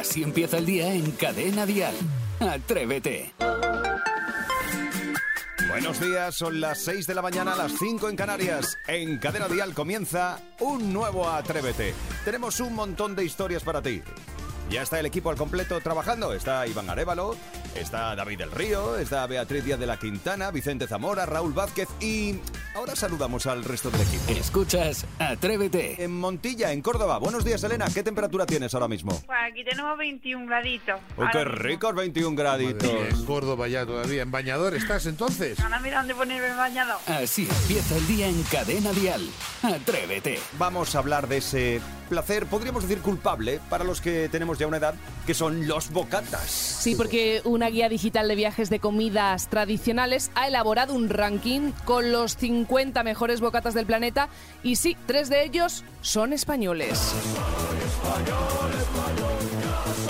Así empieza el día en Cadena Dial. Atrévete. Buenos días, son las 6 de la mañana, las 5 en Canarias. En Cadena Dial comienza un nuevo Atrévete. Tenemos un montón de historias para ti. Ya está el equipo al completo trabajando. Está Iván Arevalo, está David del Río, está Beatriz Díaz de la Quintana, Vicente Zamora, Raúl Vázquez y ahora saludamos al resto del equipo. Escuchas Atrévete. En Montilla, en Córdoba. Buenos días, Elena. ¿Qué temperatura tienes ahora mismo? Pues aquí tenemos 21 graditos. ¡Oh, qué mismo. ricos! 21 graditos. Mía, en Córdoba ya todavía. ¿En bañador estás entonces? Ahora mira dónde ponerme el bañador. Así empieza el día en Cadena Dial. Atrévete. Vamos a hablar de ese placer, podríamos decir culpable, para los que tenemos ya una edad, que son los bocatas. Sí, porque una guía digital de viajes de comidas tradicionales ha elaborado un ranking con los 50 mejores bocatas del planeta y sí, tres de ellos son españoles.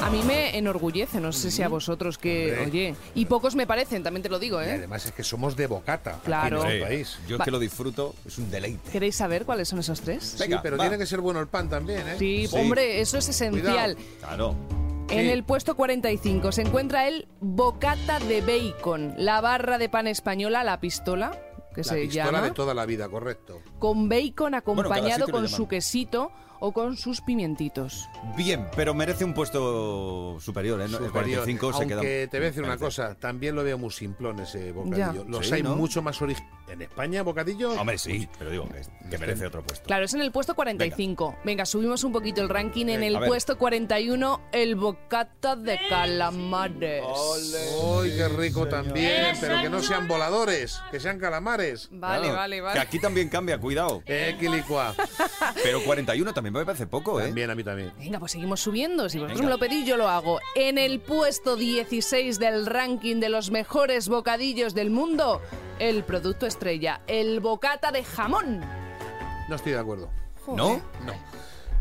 A mí me enorgullece, no sé si a vosotros que, Hombre. oye, y pocos me parecen, también te lo digo, Y ¿eh? además es que somos de bocata. aquí Claro. en Sí, nuestro país. Yo es que lo disfruto, es un deleite. ¿Queréis saber cuáles son esos tres? Venga, sí, pero va. tiene que ser bueno el pan también, ¿eh? Sí, Sí. hombre, eso es esencial. Claro. En el puesto 45 se encuentra el bocata de bacon, la barra de pan española, la pistola, que La se pistola llama, de toda la vida, correcto. con bacon acompañado con su quesito o con sus pimientitos. Bien, pero merece un puesto superior, ¿eh? No, El Superior. 45 se queda... te voy a decir una cosa, también lo veo muy simplón ese bocadillo. Ya. Los Sí, hay ¿no? mucho más originales. ¿En España bocadillo? Hombre, sí, pero digo que, que merece otro puesto. Claro, es en el puesto 45. Venga, subimos un poquito el ranking. En el puesto 41, el bocata de calamares. ¡Ay, qué rico también! Pero que no sean voladores, que sean calamares. Vale, Claro, vale, Que vale. aquí también cambia, cuidado. Eh, quilicua. Pero 41 también me parece poco, ¿eh? También a mí también. Venga, pues seguimos subiendo. Si vosotros Venga. me lo pedís, yo lo hago. En el puesto 16 del ranking de los mejores bocadillos del mundo, el producto estrella, el bocata de jamón. No estoy de acuerdo. ¿No? No.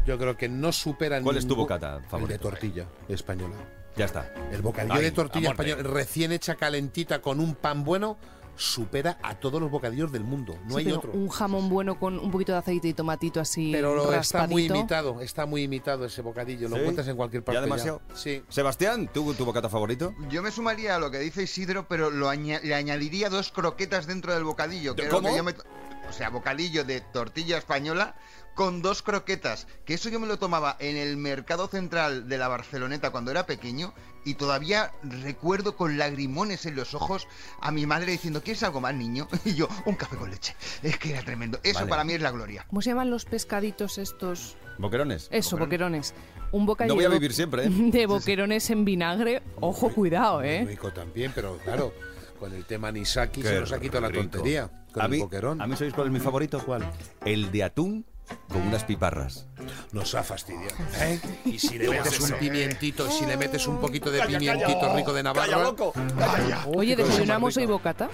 Yo creo que no supera ¿Cuál es tu bocata El favorito? de tortilla española. Ya está. El bocadillo Ay, de tortilla española recién hecha calentita con un pan bueno supera a todos los bocadillos del mundo. No Sí, hay otro. Un jamón bueno con un poquito de aceite y tomatito así Pero lo está muy imitado, está muy imitado ese bocadillo. Lo encuentras en cualquier parte. ¿Ya demasiado? Sí. Sebastián, ¿tú tu bocata favorito? Yo me sumaría a lo que dice Isidro, pero lo aña- le añadiría dos croquetas dentro del bocadillo. Que es lo ¿Cómo? que yo me to- o sea, bocadillo de tortilla española con dos croquetas. Que eso yo me lo tomaba en el mercado central de la Barceloneta cuando era pequeño y todavía recuerdo con lagrimones en los ojos a mi madre diciendo, ¿quieres algo más, niño? Y yo, un café con leche. Es que era tremendo. Eso Vale. para mí es la gloria. ¿Cómo se llaman los pescaditos estos? ¿Boquerones? Eso, boquerones. Un bocadillo No voy a vivir siempre, ¿eh? de boquerones en vinagre. Ojo, cuidado, Muy ¿eh? rico también, pero claro, con el tema Nisaki Qué se nos ha quitado la tontería. Con a el mí, boquerón. ¿A mí sabéis cuál es mi favorito? ¿Cuál? El de atún con unas piparras. Nos ha fastidiado. ¿eh? Y si le metes un pimientito, si le metes un poquito de pimientito rico de Navarra. Oye, qué cosa más ¿desayunamos hoy bocata?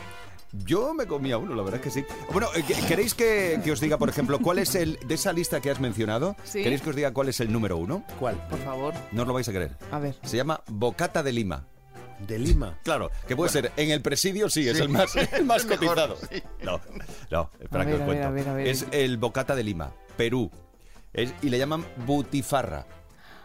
Yo me comía uno, la verdad es que sí. Bueno, eh, ¿que- ¿queréis que, que os diga, por ejemplo, cuál es el de esa lista que has mencionado? Sí. ¿Queréis que os diga cuál es el número uno? ¿Cuál? Por favor. No os lo vais a creer. A ver. Se llama Bocata de Lima. De Lima. Claro, que puede ser en el presidio, sí, es el más, el más cotizado. sí. No, no, espera A que ver, os a ver, cuento. a ver, a ver. Es el Bocata de Lima, Perú. Y le llaman butifarra.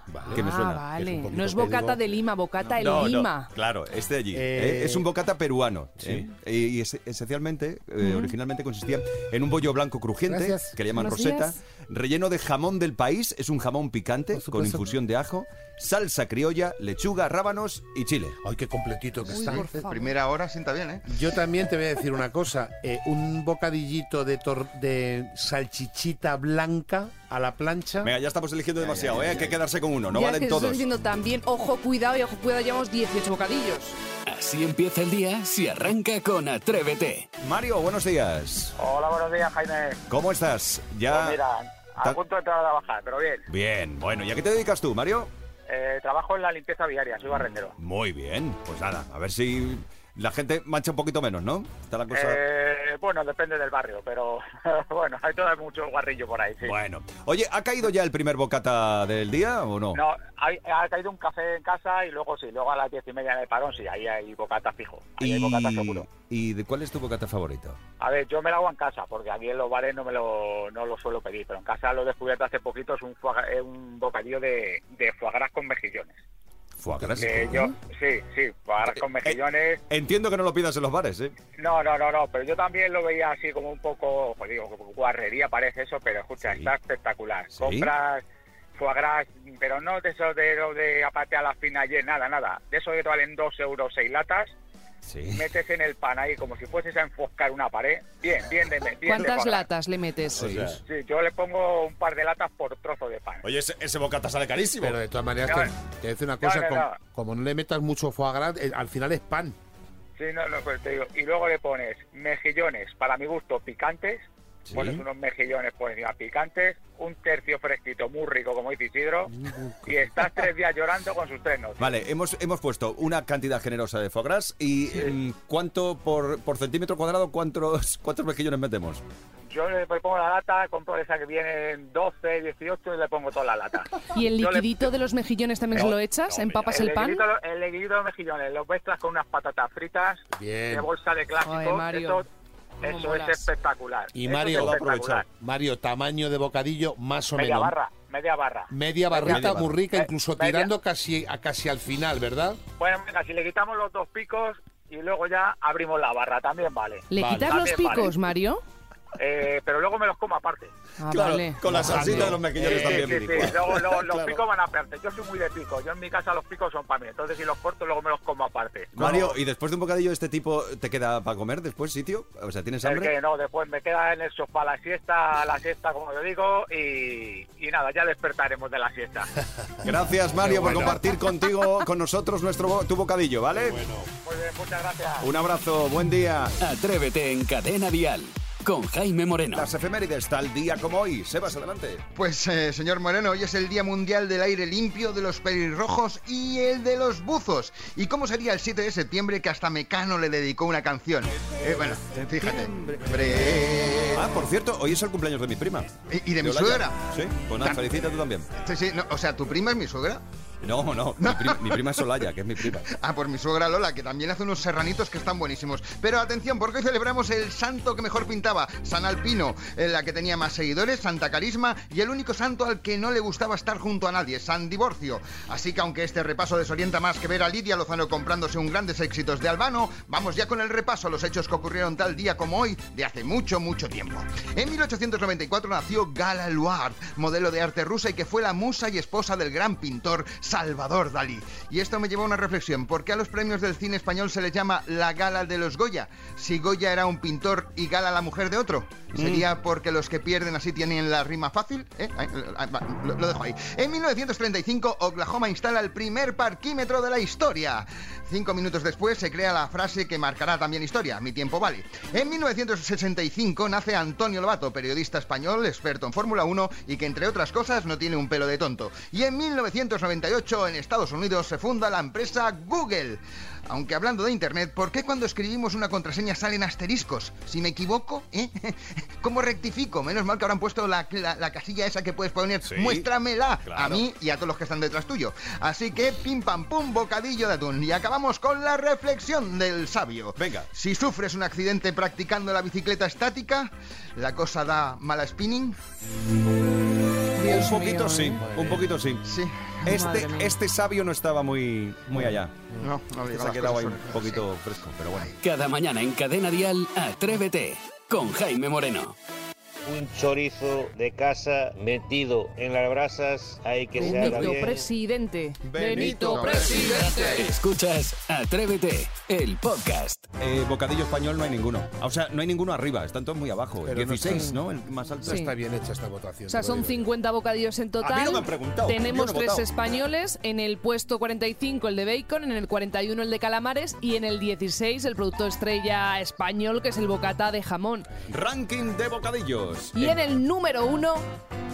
Vale. Que me ah, suena, que es vale. poquito no es bocata de Lima, bocata en No, no, Lima. claro, este de allí. Eh, Eh, es un bocata peruano. sí. ¿eh? Y, es- esencialmente, eh, originalmente consistía en un bollo blanco crujiente, Gracias. que le llaman Buenos roseta, días. relleno de jamón del país, es un jamón picante con infusión de ajo, salsa criolla, lechuga, rábanos y chile. Ay, qué completito que Uy, está. Primera hora sienta bien, ¿eh? Yo también te voy a decir una cosa. eh, un bocadillito de, tor- de salchichita blanca a la plancha. Venga, ya estamos eligiendo demasiado, ¿eh? Hay que quedarse con uno, no ya valen que estoy todos. diciendo también, ojo, cuidado y ojo, cuidado, llevamos 18 bocadillos. Así empieza el día si arranca con Atrévete. Mario, buenos días. Hola, buenos días, Jaime. ¿Cómo estás? Ya. Pues mira, ta- a punto de entrar a trabajar, pero bien. Bien, bueno, ¿y a qué te dedicas tú, Mario? Eh, trabajo en la limpieza viaria, soy barrendero. Muy bien, pues nada, a ver si la gente mancha un poquito menos, ¿no? Está la cosa. Eh, bueno, depende del barrio, pero bueno, hay todo mucho guarrillo por ahí, sí. Bueno, oye, ¿ha caído ya el primer bocata del día o no? No, hay- ha caído un café en casa y luego sí, luego a las diez y media en el parón, sí, ahí hay bocata fijo. Ahí hay bocata seguro. ¿Y de cuál es tu bocata favorito? A ver, yo me lo hago en casa, porque aquí en los bares no me lo, no lo suelo pedir, pero en casa lo he descubierto hace poquito, es un, bocadillo de, de foie gras con mejillones. Que yo, sí, sí, para con mejillones. Entiendo que no lo pidas en los bares, ¿eh? No, no, no, no, pero yo también lo veía así como un poco, pues digo, como guarrería parece eso, pero escucha, Sí. está espectacular. Sí. Compras foie gras, pero no de esos de, lo de aparte a la fina ayer, nada, nada. De que te valen dos euros seis latas, Sí. metes en el pan ahí como si fueses a enfoscar una pared. Bien, bien de bien ¿Cuántas latas le metes? O sea, Sí, yo le pongo un par de latas por trozo de pan. Oye, ese, ese bocata sale carísimo. Pero de todas maneras, No, te, decir una no, cosa, no, como, no. como no le metas mucho foie gras, eh, al final es pan. Sí, no, no, pues te digo. Y luego le pones mejillones, para mi gusto, picantes. Sí. Pones unos mejillones por encima picantes, un tercio fresquito muy rico, como dice Isidro, y estás tres días llorando con sus tres noches. Vale, hemos, hemos puesto una cantidad generosa de foie gras y mm, ¿cuánto por, por centímetro cuadrado, cuántos, cuántos mejillones metemos? Yo le pongo la lata, compro esa que viene en 12, 18 y le pongo toda la lata. ¿Y el le- liquidito de los mejillones también se lo echas? ¿Empapas el pan? liquidito- el liquidito de mejillones, los mezclas con unas patatas fritas Bien. de bolsa de Mario, cómo eso molas. es espectacular. Y Eso Mario, es va a aprovechar. espectacular. Mario, tamaño de bocadillo más o Media menos. barra, media barra. Media barrita Media barra. muy rica, Eh, incluso media- tirando casi a casi al final, ¿verdad? Bueno, venga, si le quitamos los dos picos y luego ya abrimos la barra, también vale. ¿Le Vale. quitas los vale. picos, Mario? Eh, pero luego me los como aparte. Ah, Claro, vale. con la salsita Vale. de los mejillones Sí, también. sí, sí, Luego, luego los Claro. picos van aparte. Yo soy muy de pico. Yo en mi casa los picos son para mí. Entonces si los corto luego me los como aparte. Mario, ¿y después de un bocadillo de este tipo te queda para comer después sitio? O sea, ¿tienes el hambre? que no, después me queda en el sofá la siesta, la siesta como yo digo, y, y nada, ya despertaremos de la siesta. Gracias, Mario, Qué por bueno. compartir contigo, con nosotros, nuestro tu bocadillo, ¿vale? Muy bien, muchas gracias. Un abrazo, buen día. Atrévete en Cadena Dial con Jaime Moreno. Las efemérides, tal día como hoy. Sebas, adelante. Pues, eh, señor Moreno, hoy es el Día Mundial del Aire Limpio, de los pelirrojos y el de los buzos. ¿Y cómo sería el 7 de septiembre que hasta Mecano le dedicó una canción? Eh, bueno, eh, fíjate. Ah, por cierto, hoy es el cumpleaños de mi prima. ¿Y, y de mi Olaya. suegra? Sí, pues nada, felicita tú también. Sí, sí, no, o sea, ¿tu prima es mi suegra? No, no, mi, pri- mi prima es Olaya, que es mi prima. Ah, por mi suegra Lola, que también hace unos serranitos que están buenísimos. Pero atención, porque hoy celebramos el santo que mejor pintaba, San Alpino, en la que tenía más seguidores, Santa Carisma, y el único santo al que no le gustaba estar junto a nadie, San Divorcio. Así que aunque este repaso desorienta más que ver a Lidia Lozano comprándose un grandes éxitos de Albano, vamos ya con el repaso a los hechos que ocurrieron tal día como hoy, de hace mucho, mucho tiempo. En 1894 nació Gala Luard, modelo de arte rusa y que fue la musa y esposa del gran pintor Salvador Dalí. Y esto me llevó a una reflexión. ¿Por qué a los premios del cine español se les llama la gala de los Goya? Si Goya era un pintor y Gala la mujer de otro. ¿Sería porque los que pierden así tienen la rima fácil? ¿Eh? Lo, lo dejo ahí. En 1935, Oklahoma instala el primer parquímetro de la historia. Cinco minutos después se crea la frase que marcará también historia, mi tiempo vale. En 1965 nace Antonio Lobato, periodista español, experto en Fórmula 1 y que entre otras cosas no tiene un pelo de tonto. Y en 1998 en Estados Unidos se funda la empresa Google. Aunque hablando de Internet, ¿por qué cuando escribimos una contraseña salen asteriscos? Si me equivoco, ¿eh? ¿Cómo rectifico? Menos mal que han puesto la, la- la casilla esa que puedes poner, Sí, muéstramela claro. a mí y a todos los que están detrás tuyo. Así que pim pam pum, bocadillo de atún. Y acabamos con la reflexión del sabio. Venga. Si sufres un accidente practicando la bicicleta estática, la cosa da mala spinning. Dios un poquito mío, sí, un poquito sí. Sí. Este, este sabio no estaba muy, muy allá. No, no digo Se ha quedado ahí un poquito fresco, pero bueno. Cada mañana en Cadena Dial, Atrévete con Jaime Moreno. Un chorizo de casa metido en las brasas, hay que se haga Benito bien. presidente. Benito presidente. Escuchas Atrévete, el podcast. Eh, bocadillo español no hay ninguno. O sea, no hay ninguno arriba, están todos muy abajo. El Pero no 16, está- ¿no? El más alto. Está bien hecha esta votación. O sea, son digo. 50 bocadillos en total. A mí no me han preguntado, Tenemos no tres votado. españoles. En el puesto 45 el de bacon, en el 41 el de calamares y en el 16 el producto estrella español que es el bocata de jamón. Ranking de bocadillos. Y en el número uno,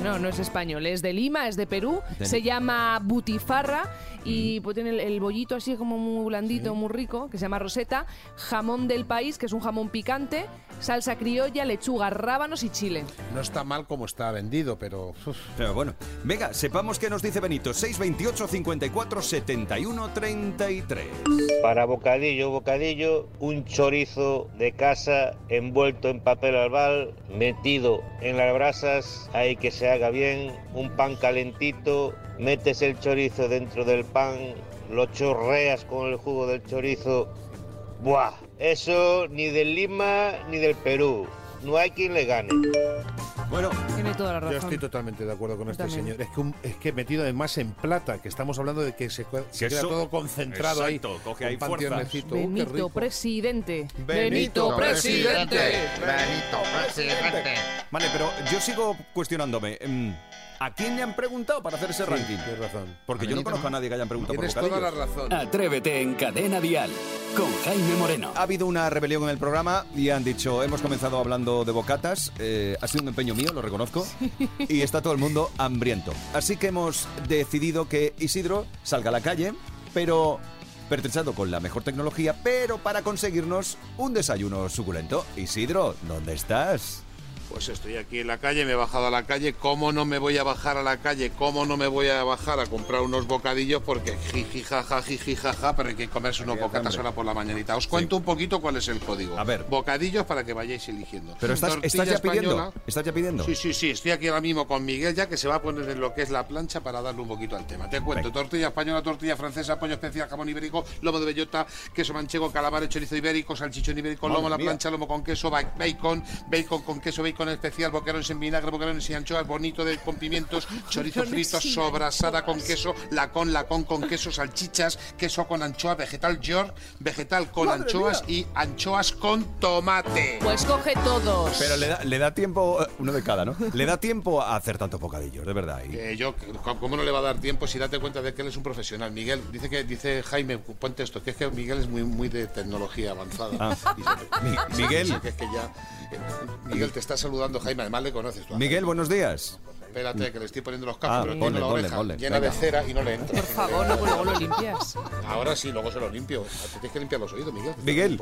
no, no es español, es de Lima, es de Perú, De- se llama Butifarra y pues tiene el, el bollito así como muy blandito, muy rico, que se llama Roseta, jamón del país, que es un jamón picante, salsa criolla, lechuga, rábanos y chile. No está mal como está vendido, pero... uf, Pero bueno, venga, sepamos qué nos dice Benito. 628 54 71 33. Para bocadillo, bocadillo, un chorizo de casa envuelto en papel albal, metido en las brasas, hay que se haga bien, un pan calentito, metes el chorizo dentro del pan, lo chorreas con el jugo del chorizo. Buah, eso ni del Lima ni del Perú. No hay quien le gane. Bueno, Tiene toda la razón. Yo estoy totalmente de acuerdo con este También. señor. Es que, un- es que metido además en plata, que estamos hablando de que se, queda eso- todo concentrado exacto, ahí. coge con ahí fuerza. Uh, Benito, rico. presidente. Benito, presidente. Benito, presidente. Vale, pero yo sigo cuestionándome. ¿A quién le han preguntado para hacer ese Sí, ranking? tienes razón. Porque A yo no conozco a nadie que hayan preguntado Tienes por toda la razón. Atrévete en Cadena Dial con Jaime Moreno. Ha habido una rebelión en el programa y han dicho, hemos comenzado hablando de bocatas, eh, ha sido un empeño mío, lo reconozco, y está todo el mundo hambriento. Así que hemos decidido que Isidro salga a la calle, pero pertrechado con la mejor tecnología, pero para conseguirnos un desayuno suculento. Isidro, ¿dónde estás? Pues estoy aquí en la calle, me he bajado a la calle. ¿Cómo no me voy a bajar a la calle? ¿Cómo no me voy a bajar a comprar unos bocadillos? Porque jiji, jaja, jiji, jaja, pero hay que comerse unos bocatas ahora por la mañanita. Os cuento un poquito cuál es el código. A ver. Bocadillos para que vayáis eligiendo. Pero estás, ya pidiendo. española. ¿Estás ya pidiendo? Sí, sí, sí, estoy aquí ahora mismo con Miguel ya que se va a poner en lo que es la plancha para darle un poquito al tema. Te cuento, Venga. tortilla española, tortilla francesa, pollo especial, jamón ibérico, lomo de bellota, queso manchego, calamares, chorizo ibérico, salchichón ibérico, Madre lomo a la plancha, lomo con queso, ba- bacon, bacon con queso, bacon especial, boquerones en vinagre, boquerones y anchoas, bonito de con pimientos, chorizo frito, sobrasada con queso, lacón, lacón con queso, salchichas, queso con anchoas, vegetal york, vegetal con Madre anchoas y anchoas con tomate. Pues coge todos. Pero le da, le da tiempo, eh, uno de cada, ¿no? Le da tiempo a hacer tantos bocadillos, de verdad. y- Eh, yo, ¿cómo no le va a dar tiempo si date cuenta de que él es un profesional? Miguel, dice que dice Jaime, ponte esto, que es que Miguel es muy, muy de tecnología avanzada. Ah. Miguel. Que es que ya. Miguel te está saludando, Jaime, además le conoces tú. Miguel, buenos días. Espérate, que le estoy poniendo los Ah, cascos, pero ponle, la ponle, oreja ponle, llena venga. de cera y no le entra. Por favor, no, pues luego lo limpias. Ahora sí, luego se lo limpio. Te tienes que limpiar los oídos, Miguel. Miguel.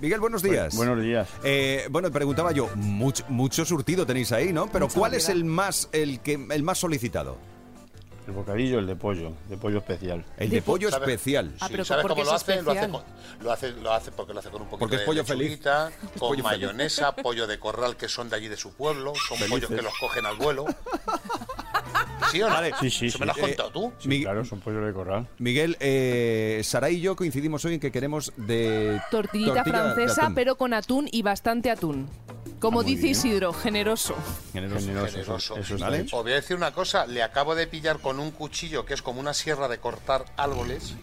Miguel, buenos días. Buenos días. Eh, bueno, preguntaba yo, mucho, mucho surtido tenéis ahí, ¿no? Pero Mucha ¿cuál es el más, el que, el más solicitado? El bocadillo, el de pollo, de pollo especial. El de, De po- pollo ¿Sabes? especial. Ah, Sí, pero ¿Sabes ¿por cómo lo hace? Lo hace, con- lo hace? Lo hace porque lo hace con un poquito Porque es de pollo feliz. lechuguita, Es con pollo feliz. mayonesa, pollo de corral que son de allí de su pueblo, son pollos que los cogen al vuelo. ¿Sí o no? Vale. Sí, sí, ¿Eso sí. me lo has Eh, contado tú? Sí, claro, son pollos de corral. Miguel, eh, Saray y yo coincidimos hoy en que queremos de Tortillita tortilla de francesa, pero con atún y bastante atún. Como dice bien. Isidro, generoso. Generoso. Generoso, Generoso. eso, eso está ¿Vale? hecho. Os voy a decir una cosa, le acabo de pillar con un cuchillo que es como una sierra de cortar árboles,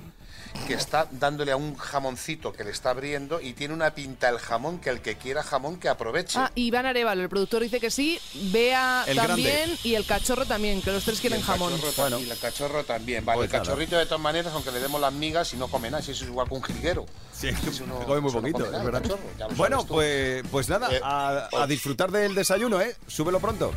que está dándole a un jamoncito que le está abriendo y tiene una pinta el jamón que el que quiera jamón que aproveche. Ah, Iván Arevalo, el productor, dice que sí. Bea El también grande. y el cachorro también, que los tres quieren jamón. Bueno. Y el cachorro también. Vale, Pues el nada. cachorrito de todas maneras, aunque le demos las migas y no come nada, si eso es igual que un jilguero. Sí, Eso no- come muy poquito, nada, es verdad. cachorro, Bueno, pues, pues nada, Eh, a, a pues- disfrutar del desayuno, ¿eh? Súbelo pronto.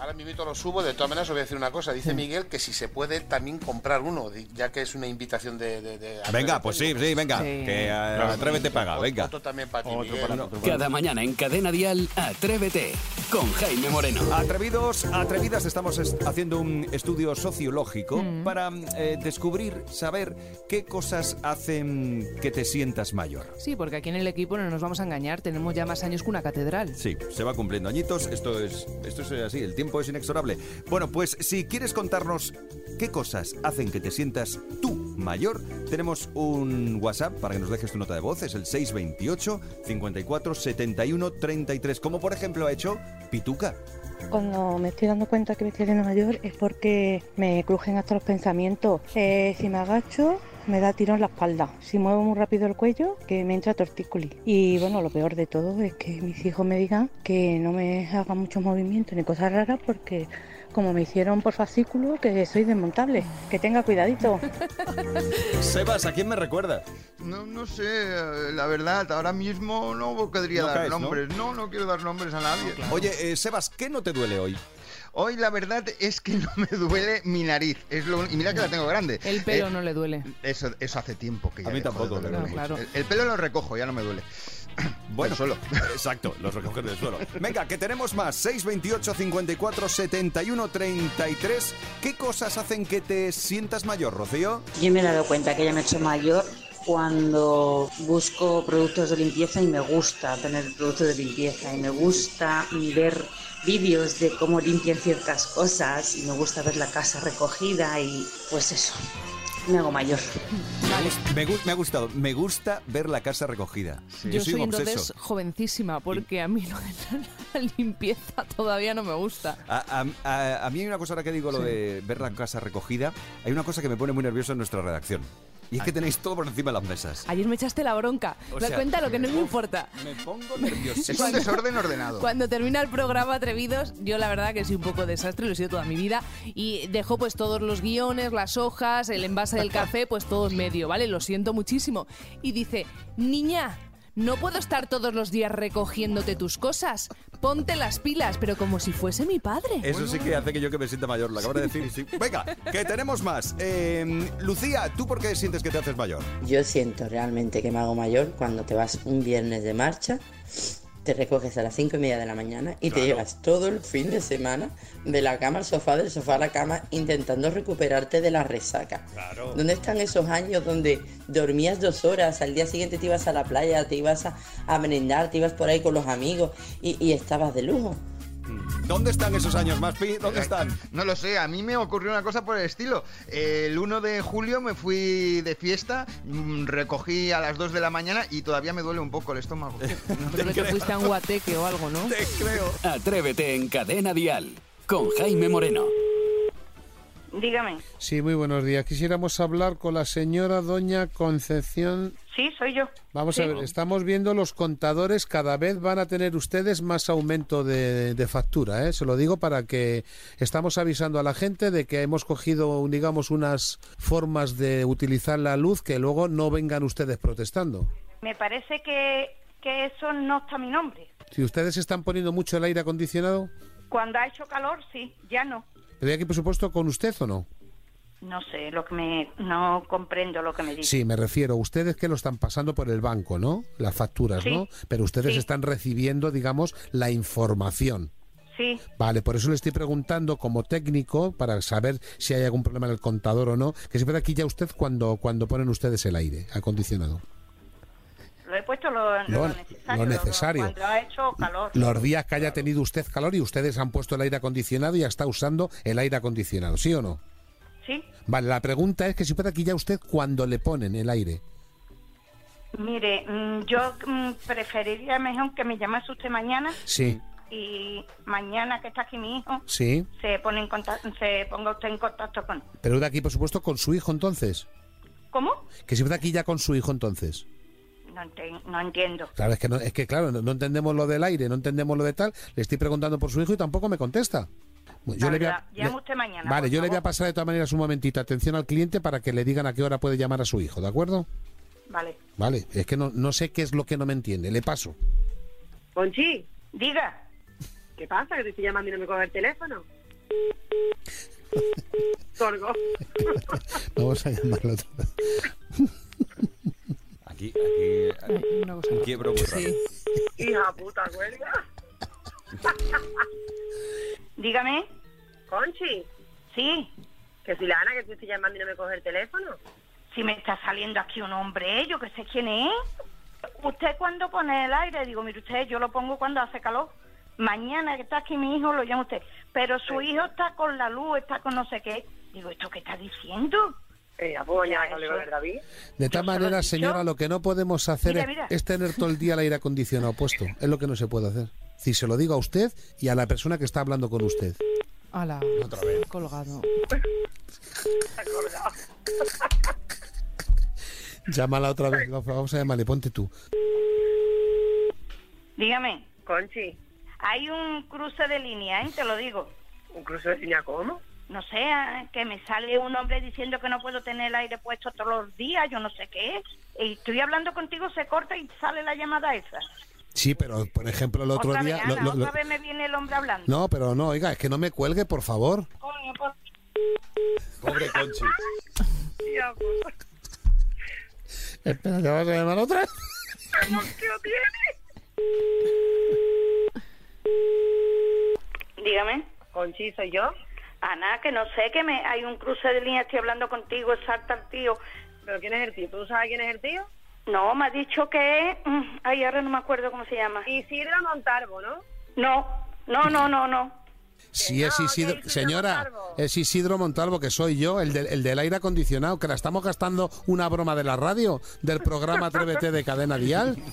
Ahora mismo lo subo, de todas maneras os voy a decir una cosa. Dice Miguel que si se puede también comprar uno, ya que es una invitación de... de- de- Venga, pues sí, sí, venga. Sí. Que eh, Atrévete paga, venga. Otro también para ti, Otro Miguel. para- otro para- Cada mañana en Cadena Dial, Atrévete con Jaime Moreno. Atrevidos, atrevidas, estamos es- haciendo un estudio sociológico Mm. para eh, descubrir, saber qué cosas hacen que te sientas mayor. Sí, porque aquí en el equipo no nos vamos a engañar, tenemos ya más años que una catedral. Sí, se va cumpliendo añitos, esto es, esto es así, el tiempo es inexorable. Bueno, pues si quieres contarnos qué cosas hacen que te sientas tú mayor, tenemos un WhatsApp para que nos dejes tu nota de voz, es el 628 54 71 33, como por ejemplo ha hecho Pituca. Cuando me estoy dando cuenta que me estoy haciendo mayor es porque me crujen hasta los pensamientos. Eh, si me agacho, me da tiro en la espalda. Si muevo muy rápido el cuello, que me entra tortícolis. Y bueno, lo peor de todo es que mis hijos me digan que no me haga muchos movimientos ni cosas raras porque como me hicieron por fascículo, que soy desmontable. Que tenga cuidadito. Sebas, ¿a quién me recuerda? No, no sé, eh, la verdad, ahora mismo no podría No dar nombres. ¿no? no, quiero dar nombres a nadie. Oye, eh, Sebas, ¿qué no te duele hoy? Hoy la verdad es que no me duele mi nariz. Es lo, un- y mira que la tengo grande. El pelo Eh, no le duele. Eso, eso hace tiempo que A ya mí dejó de tampoco, no, claro. El, el pelo lo recojo, ya no me duele. Bueno, suelo. Exacto, los recoges del suelo. Venga, que tenemos más. 628 54 71 33. ¿Qué cosas hacen que te sientas mayor, Rocío? Yo me he dado cuenta que ya me he hecho mayor cuando busco productos de limpieza y me gusta tener productos de limpieza y me gusta ver vídeos de cómo limpian ciertas cosas y me gusta ver la casa recogida y pues eso. Me hago mayor. Me, ha gustado. Me gusta ver la casa recogida. Yo soy un entonces obseso. jovencísima porque a mí lo de la limpieza todavía no me gusta. A, a- a- a mí hay una cosa ahora que digo, lo de ver la casa recogida. Hay una cosa que me pone muy nervioso en nuestra redacción. Y es que tenéis todo por encima de las mesas. Ayer me echaste la bronca. O Me sea, cuenta lo que no me importa. Me pongo nerviosísimo. Es un desorden ordenado. Cuando termina el programa Atrevidos, yo la verdad que soy un poco desastre, lo he sido toda mi vida, y dejo pues todos los guiones, las hojas, el envase del café, pues todo en medio, ¿vale? Lo siento muchísimo. Y dice, niña, no puedo estar todos los días recogiéndote tus cosas. Ponte las pilas, pero como si fuese mi padre. Eso sí que hace que yo que me sienta mayor, lo acabo de decir. sí. Venga, que tenemos más. Eh, Lucía, ¿tú por qué sientes que te haces mayor? Yo siento realmente que me hago mayor cuando te vas un viernes de marcha, te recoges a las cinco y media de la mañana y te llevas todo el fin de semana de la cama al sofá, del sofá a la cama, intentando recuperarte de la resaca. Claro. ¿Dónde están esos años donde dormías dos horas, al día siguiente te ibas a la playa, te ibas a, a merendar, te ibas por ahí con los amigos y, y estabas de lujo? ¿Dónde están esos años, Maspi? ¿Dónde están? No lo sé, a mí me ocurrió una cosa por el estilo. El 1 de julio me fui de fiesta, mm, recogí a las 2 de la mañana y todavía me duele un poco el estómago. Creo que te fuiste a un guateque o algo, ¿no? Te creo. Atrévete en Cadena Dial con Jaime Moreno. Dígame. Sí, muy buenos días. Quisiéramos hablar con la señora doña Concepción. Sí, soy yo. Vamos Sí. a ver, estamos viendo los contadores, cada vez van a tener ustedes más aumento de, de factura, ¿eh? Se lo digo para que estamos avisando a la gente de que hemos cogido, digamos, unas formas de utilizar la luz que luego no vengan ustedes protestando. Me parece que, que eso no está a mi nombre. Si ustedes están poniendo mucho el aire acondicionado, Cuando ha hecho calor, sí, ya no. ¿Hay aquí presupuesto con usted o no? No sé, lo que me, no comprendo lo que me dice. Sí, me refiero, ustedes que lo están pasando por el banco, ¿no? Las facturas, Sí, ¿no? Pero ustedes sí. están recibiendo, digamos, la información. Sí, Vale, por eso le estoy preguntando como técnico para saber si hay algún problema en el contador o no, que se puede aquí ya usted cuando, cuando ponen ustedes el aire acondicionado. Lo he puesto lo, Lo- lo necesario. lo necesario. Cuando ha hecho calor. Los días que haya tenido usted calor y ustedes han puesto el aire acondicionado y ya está usando el aire acondicionado, ¿sí o no? Sí, Vale, la pregunta es que si puede aquí ya usted cuando le ponen el aire. mire, mm, yo mm, preferiría mejor que me llamase usted mañana Sí, y mañana que está aquí mi hijo sí. se pone en contacto, se ponga usted en contacto con. Pero de aquí, por supuesto, con su hijo entonces. ¿Cómo? Que si puede aquí ya con su hijo entonces. No, entiendo. Claro, es que, no, es que claro, no, no entendemos lo del aire, no entendemos lo de tal. Le estoy preguntando por su hijo y tampoco me contesta. No, le voy a- ya- le- usted mañana. Vale, yo le voy a pasar de todas maneras un momentito atención al cliente para que le digan a qué hora puede llamar a su hijo, ¿de acuerdo? Vale. Vale, es que no, no sé qué es lo que no me entiende, le paso. Conchi, diga. ¿Qué pasa? Que te estoy llamando y no me coge el teléfono. Vamos a llamarlo otra vez. Aquí, aquí, un quiebro muy raro. Hija puta, cuelga. Dígame. Conchi. Sí. Que si la Ana que te estoy llamando y no me coge el teléfono. Si me está saliendo aquí un hombre, yo que sé quién es. Usted cuando pone el aire, digo, mire usted, yo lo pongo cuando hace calor. Mañana que está aquí mi hijo, lo llama usted. Pero su hijo está con la luz, está con no sé qué. Digo, ¿esto qué está diciendo? Eh, pues Ya, David. De tal manera, señora, lo que no podemos hacer Mira, es- mira. Es, tener todo el día el aire acondicionado puesto. Es lo que no se puede hacer. Si se lo digo a usted y a la persona que está hablando con usted. Ala, Otra vez. colgado. Llámala otra vez, vamos a llamarle, ponte tú. Dígame. Conchi. Hay un cruce de línea, ¿eh? Te lo digo. ¿Un cruce de línea cómo? No sé, ¿eh? que me sale un hombre diciendo que no puedo tener el aire puesto todos los días, yo no sé qué es. Y estoy hablando contigo, se corta y sale la llamada esa. Sí, pero por ejemplo el otro otra día... vez, Ana, lo- otra lo- vez me viene el hombre hablando. No, pero no, oiga, es que no me cuelgue, por favor. Coño, por- Pobre Conchi. Espera, ¿te vas a llamar otra. Dígame. Conchi, ¿soy yo? Ana, que no sé, que me hay un cruce de línea, estoy hablando contigo, salta el tío. ¿Pero quién es el tío? ¿Tú sabes quién es el tío? No, me ha dicho que... mm, Ay, ahora no me acuerdo cómo se llama. Isidro Montalvo, ¿no? No, no, no, no, no. Si es Isidro, señora, es Isidro Montalvo, que soy yo, el, del- el del aire acondicionado, que la estamos gastando una broma de la radio, del programa Atrévete de Cadena Dial.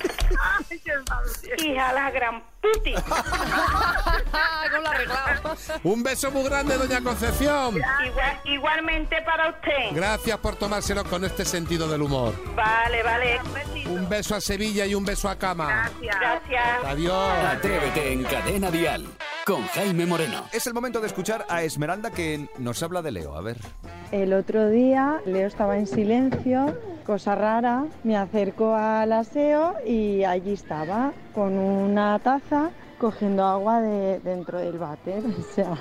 Hija la gran puti. Un beso muy grande, doña Concepción. Igual- igualmente para usted. Gracias por tomárselo con este sentido del humor. Vale, vale. Un beso a Sevilla y un beso a Cama. Gracias. Adiós. Atrévete en Cadena Dial con Jaime Moreno. Es el momento de escuchar a Esmeralda que nos habla de Leo. A ver. El otro día Leo estaba en silencio, cosa rara, me acerco al aseo y allí estaba con una taza cogiendo agua de dentro del váter. O sea,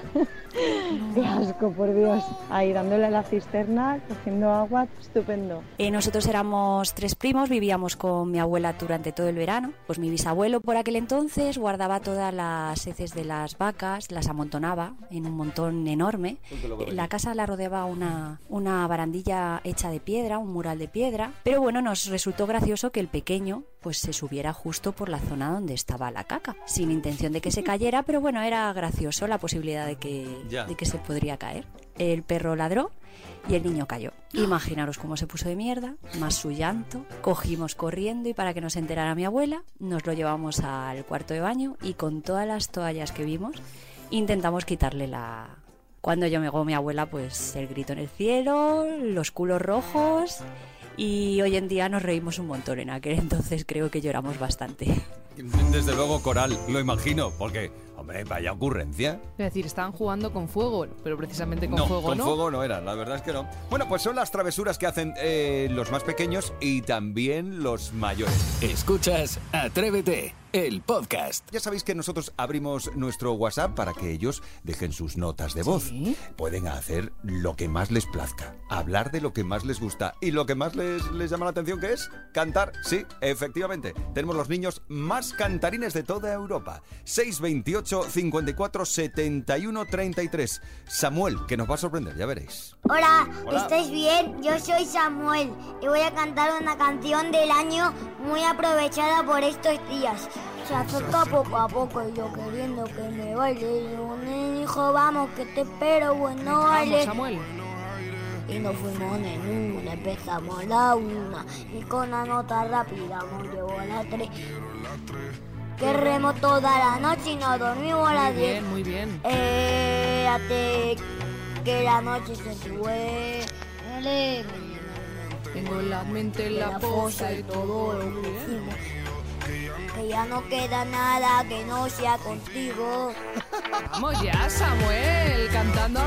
qué asco, por Dios. Ahí dándole a la cisterna, cogiendo agua, estupendo. Eh, nosotros éramos tres primos, vivíamos con mi abuela durante todo el verano. Pues mi bisabuelo por aquel entonces guardaba todas las heces de las vacas, las amontonaba en un montón enorme. Eh, La casa la rodeaba una, una barandilla hecha de piedra, un mural de piedra. Pero bueno, nos resultó gracioso que el pequeño pues se subiera justo por la zona donde estaba la caca, sin intención de que se cayera, pero bueno, era gracioso la posibilidad de que, Ya. de que se podría caer. El perro ladró y el niño cayó. Imaginaros cómo se puso de mierda, más su llanto. Cogimos corriendo y para que no se enterara mi abuela, nos lo llevamos al cuarto de baño y con todas las toallas que vimos, intentamos quitarle la... Cuando yo me hago mi abuela, pues el grito en el cielo, los culos rojos y hoy en día nos reímos un montón. En aquel entonces creo que lloramos bastante. Desde luego, Coral, lo imagino, porque, hombre, vaya ocurrencia. Es decir, estaban jugando con fuego, pero precisamente con no, fuego con no. fuego no era, la verdad es que no. Bueno, pues son las travesuras que hacen eh, los más pequeños y también los mayores. Escuchas Atrévete, el podcast. Ya sabéis que nosotros abrimos nuestro WhatsApp para que ellos dejen sus notas de voz. Pueden hacer lo que más les plazca, hablar de lo que más les gusta y lo que más les, les llama la atención que es cantar. Sí, efectivamente. Tenemos los niños más cantarines de toda Europa. 628 54 71 33. Samuel, que nos va a sorprender, ya veréis. Hola, Hola. ¿estáis bien? Yo soy Samuel y voy a cantar una canción del año muy aprovechada por estos días. Se acerca poco a poco y yo queriendo que me baile. Y un hijo, vamos, que te espero, bueno, vale. Samuel. Y nos fuimos en una, empezamos la una y con la nota rápida nos llevó a las tres. Que remo toda la noche y nos dormimos a las Muy diez. bien, muy bien. Espérate que la noche se sube. Tengo la mente en la fosa y todo lo que hicimos. Que ya no queda nada que no sea contigo. Vamos ya, Samuel, cantando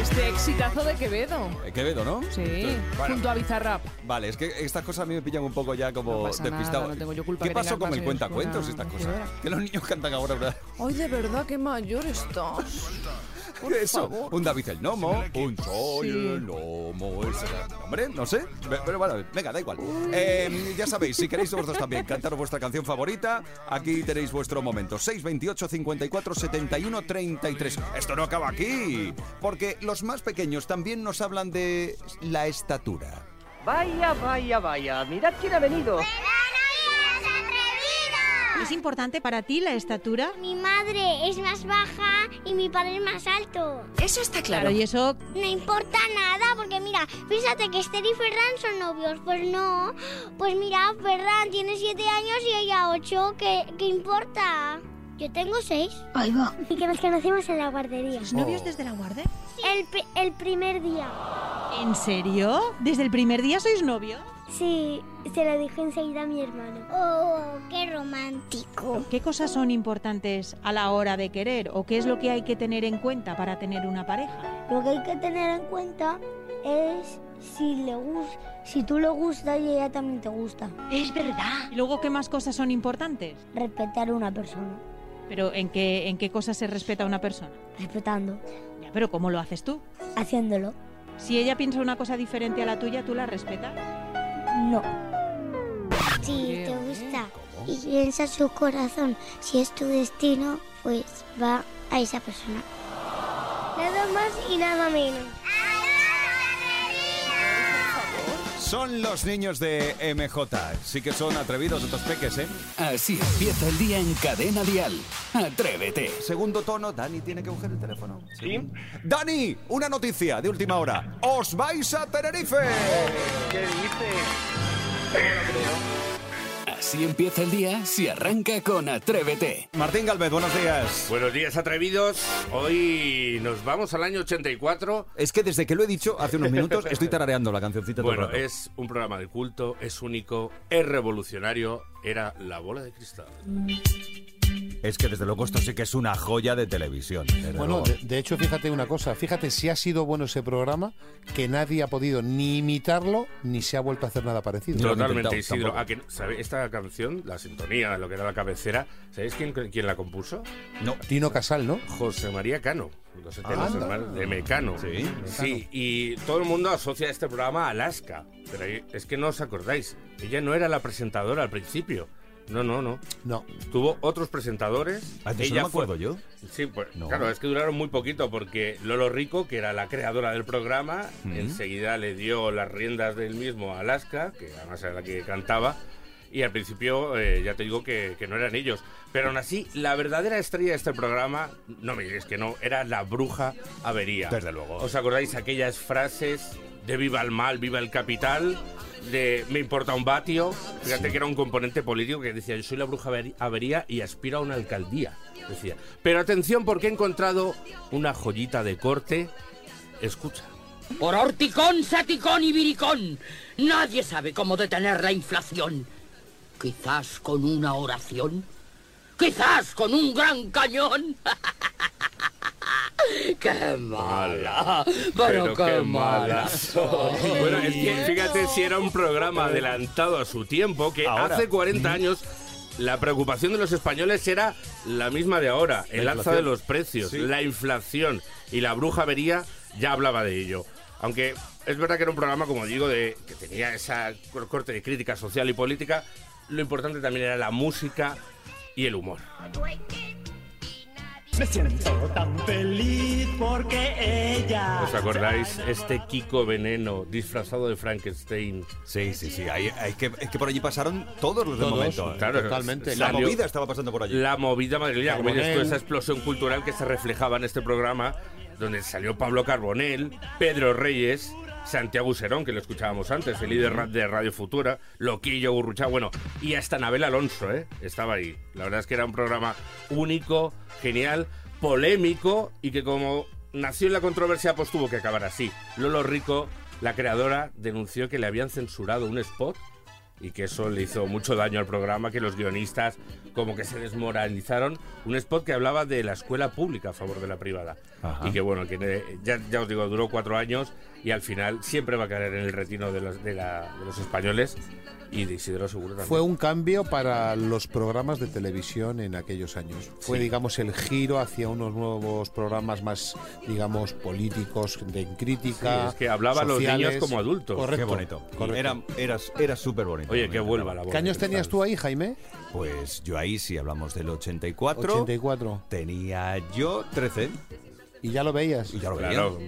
este exitazo de Quevedo. Eh, Quevedo, ¿no? Sí, Bueno. junto a Bizarrap. Vale, es que estas cosas a mí me pillan un poco ya como No pasa nada, despistado. no tengo yo culpa ¿Qué que pasó con el cuentacuentos oscura- estas cosas? ver. Que los niños cantan ahora, ¿verdad? Ay, de verdad, qué mayor estás. Por Eso, favor. un David el Gnomo, un Soy Sí. el Gnomo, ese hombre, no sé, Ve- pero bueno, venga, da igual. Eh, ya sabéis, si queréis vosotros también cantar vuestra canción favorita, aquí tenéis vuestro momento, 628 54 71 33. Esto no acaba aquí, porque los más pequeños también nos hablan de la estatura. Vaya, vaya, vaya. Mirad quién ha venido. ¿Es importante para ti la estatura? Mi madre es más baja y mi padre es más alto. Eso está claro. y eso No importa nada, porque mira, fíjate que Esther y Ferran son novios. Pues no, pues mira, Ferran tiene siete años y ella ocho. ¿Qué, qué importa? Yo tengo seis. Ahí va. Y que nos conocimos en la guardería. ¿Los novios desde la guardia? El, el primer día. ¿En serio? ¿Desde el primer día sois novios? Sí, se lo dijo enseguida a mi hermano. Oh, qué romántico. ¿Qué cosas son importantes a la hora de querer o qué es lo que hay que tener en cuenta para tener una pareja? Lo que hay que tener en cuenta es si le gus- si tú le gustas y ella también te gusta. Es verdad. ¿Y luego qué más cosas son importantes? Respetar a una persona. ¿Pero en qué, en qué cosas se respeta a una persona? Respetando. Ya, pero ¿cómo lo haces tú? Haciéndolo. Si ella piensa una cosa diferente a la tuya, ¿tú la respetas? No. Si te gusta y piensa su corazón, si es tu destino, pues va a esa persona. Nada más y nada menos. Son los niños de MJ. Sí que son atrevidos estos peques, ¿eh? Así empieza el día en Cadena Dial. Atrévete. Segundo tono, Dani tiene que coger el teléfono. ¿Sí? Dani, una noticia de última hora. ¡Os vais a Tenerife! ¿Qué dices? Así empieza el día si arranca con Atrévete. Martín Galvez, buenos días. Buenos días, atrevidos. Hoy nos vamos al año 84. Es que desde que lo he dicho hace unos minutos estoy tarareando la cancioncita todo el Bueno, rato. es un programa de culto, es único, es revolucionario. Era La Bola de Cristal. Es que desde luego esto sí que es una joya de televisión. Bueno, de, de hecho, fíjate una cosa, fíjate si ha sido bueno ese programa, que nadie ha podido ni imitarlo, ni se ha vuelto a hacer nada parecido. Totalmente, Isidro. ¿A que, ¿sabe? Esta canción, la sintonía, lo que era la cabecera, ¿sabéis quién, quién la compuso? No. Tino Casal, ¿no? José María Cano. Los eternos hermanos de Mecano. Sí, Sí, y todo el mundo asocia este programa a Alaska. Pero es que no os acordáis. Ella no era la presentadora al principio. No, no, no. No. Tuvo otros presentadores. Ah, de eso Ella no me fue- acuerdo yo. Sí, pues No. claro, es que duraron muy poquito porque Lolo Rico, que era la creadora del programa, enseguida le dio las riendas del mismo a Alaska, que además era la que cantaba, y al principio eh, ya te digo que, que no eran ellos. Pero aún así, la verdadera estrella de este programa, no me diréis que no, era la bruja Avería. Desde luego. ¿Os acordáis aquellas frases de viva el mal, viva el capital? De me importa un vatio. Fíjate que era un componente político que decía: Yo soy la bruja Avería y aspiro a una alcaldía. Decía. Pero atención, porque he encontrado una joyita de corte. Escucha. Por horticón, saticón y viricón, nadie sabe cómo detener la inflación. Quizás con una oración, quizás con un gran cañón. ¡Qué mala! Pero, qué, mala soy. Bueno, es que fíjate si era un programa adelantado a su tiempo, que Ahora. hace 40 años la preocupación de los españoles era la misma de ahora, el alza de los precios, Sí. la inflación y la bruja avería ya hablaba de ello. Aunque es verdad que era un programa, como digo, de, que tenía esa cor- corte de crítica social y política, lo importante también era la música y el humor. Me siento tan feliz porque ella. ¿Os acordáis? Este Kiko Veneno disfrazado de Frankenstein. Sí, sí, sí. Ahí, hay que, es que por allí pasaron todos los Todos, momento. ¿eh? claro, totalmente. salió- La movida estaba pasando por allí. La movida madrileña, como dices esa explosión cultural que se reflejaba en este programa, donde salió Pablo Carbonell, Pedro Reyes, Santiago Serón, que lo escuchábamos antes, el líder de Radio Futura, Loquillo, Gurruchá, bueno, y hasta Nabel Alonso, ¿eh? Estaba ahí. La verdad es que era un programa único, genial, polémico y que como nació en la controversia, pues tuvo que acabar así. Lolo Rico, la creadora, denunció que le habían censurado un spot y que eso le hizo mucho daño al programa, que los guionistas como que se desmoralizaron. Un spot que hablaba de la escuela pública a favor de la privada. Ajá. Y que bueno, que ya, ya os digo, duró cuatro años y al final siempre va a caer en el retino de los, de la- de los españoles y de Isidro Seguro también. Fue un cambio para los programas de televisión en aquellos años. Fue, Sí. digamos, el giro hacia unos nuevos programas más, digamos, políticos, de crítica. Sí, es que hablaba a los sociales. niños como adultos. Correcto. Qué bonito. correcto. Era, era, era súper bonito. Oye, que vuelva la ¿Qué años tenías tú ahí, Jaime? Pues yo ahí, si hablamos del 84, 84. tenía yo 13. ¿Y ya lo veías? Y ya lo veía. Claro,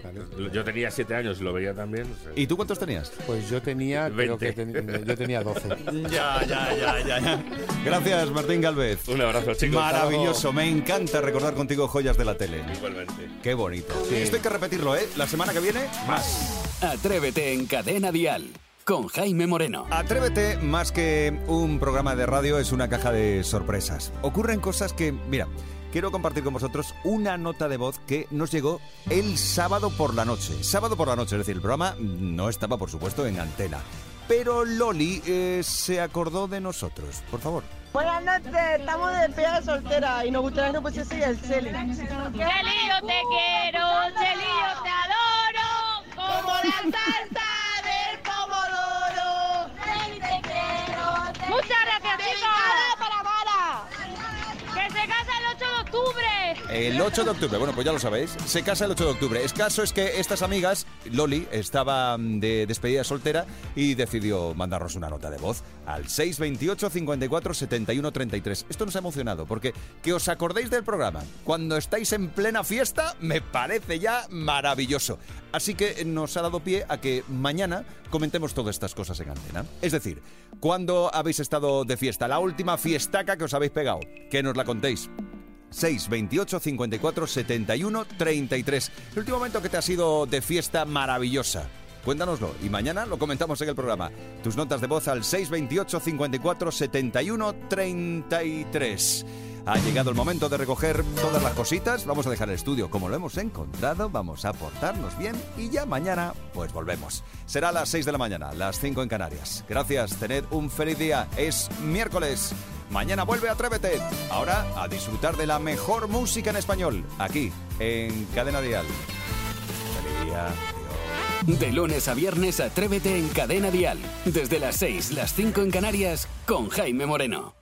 yo tenía siete años y lo veía también. o sea. ¿Y tú cuántos tenías? Pues yo tenía, creo que 20. ten- yo tenía 12. Ya, ya, ya, ya, ya. Gracias, Martín Galvez. Un abrazo, chicos. Maravilloso, me encanta recordar contigo joyas de la tele. Igualmente. Qué bonito. Esto hay que repetirlo, ¿eh? La semana que viene, más. Atrévete en Cadena Dial con Jaime Moreno. Atrévete, más que un programa de radio, es una caja de sorpresas. Ocurren cosas que, mira, quiero compartir con vosotros una nota de voz que nos llegó el sábado por la noche. Sábado por la noche, es decir, el programa no estaba, por supuesto, en antena. Pero Loli eh, se acordó de nosotros. Por favor. Buenas noches, estamos de pega soltera y nos gustaría que pusiese el Celi. Celillo te quiero, Celillo te adoro, como la salsa octubre. El 8 de octubre, bueno, pues ya lo sabéis, se casa el 8 de octubre. Es caso es que estas amigas, Loli, estaba mm, de despedida soltera y decidió mandarnos una nota de voz al 628 54 71 33. Esto nos ha emocionado porque que os acordéis del programa cuando estáis en plena fiesta me parece ya maravilloso. Así que nos ha dado pie a que mañana comentemos todas estas cosas en antena. Es decir, ¿cuándo habéis estado de fiesta? La última fiestaca que os habéis pegado. Que nos la contéis. 6, 28, 54, 71, 33. El último momento que te ha sido de fiesta maravillosa. Cuéntanoslo y mañana lo comentamos en el programa. Tus notas de voz al 628 54 71 33. Ha llegado el momento de recoger todas las cositas. Vamos a dejar el estudio como lo hemos encontrado. Vamos a portarnos bien y ya mañana pues volvemos. Será a las 6 de la mañana, las 5 en Canarias. Gracias, tened un feliz día. Es miércoles. Mañana vuelve Atrévete. Ahora a disfrutar de la mejor música en español, aquí, en Cadena Dial. Feliz día. De lunes a viernes, atrévete en Cadena Dial. Desde las 6, las 5 en Canarias, con Jaime Moreno.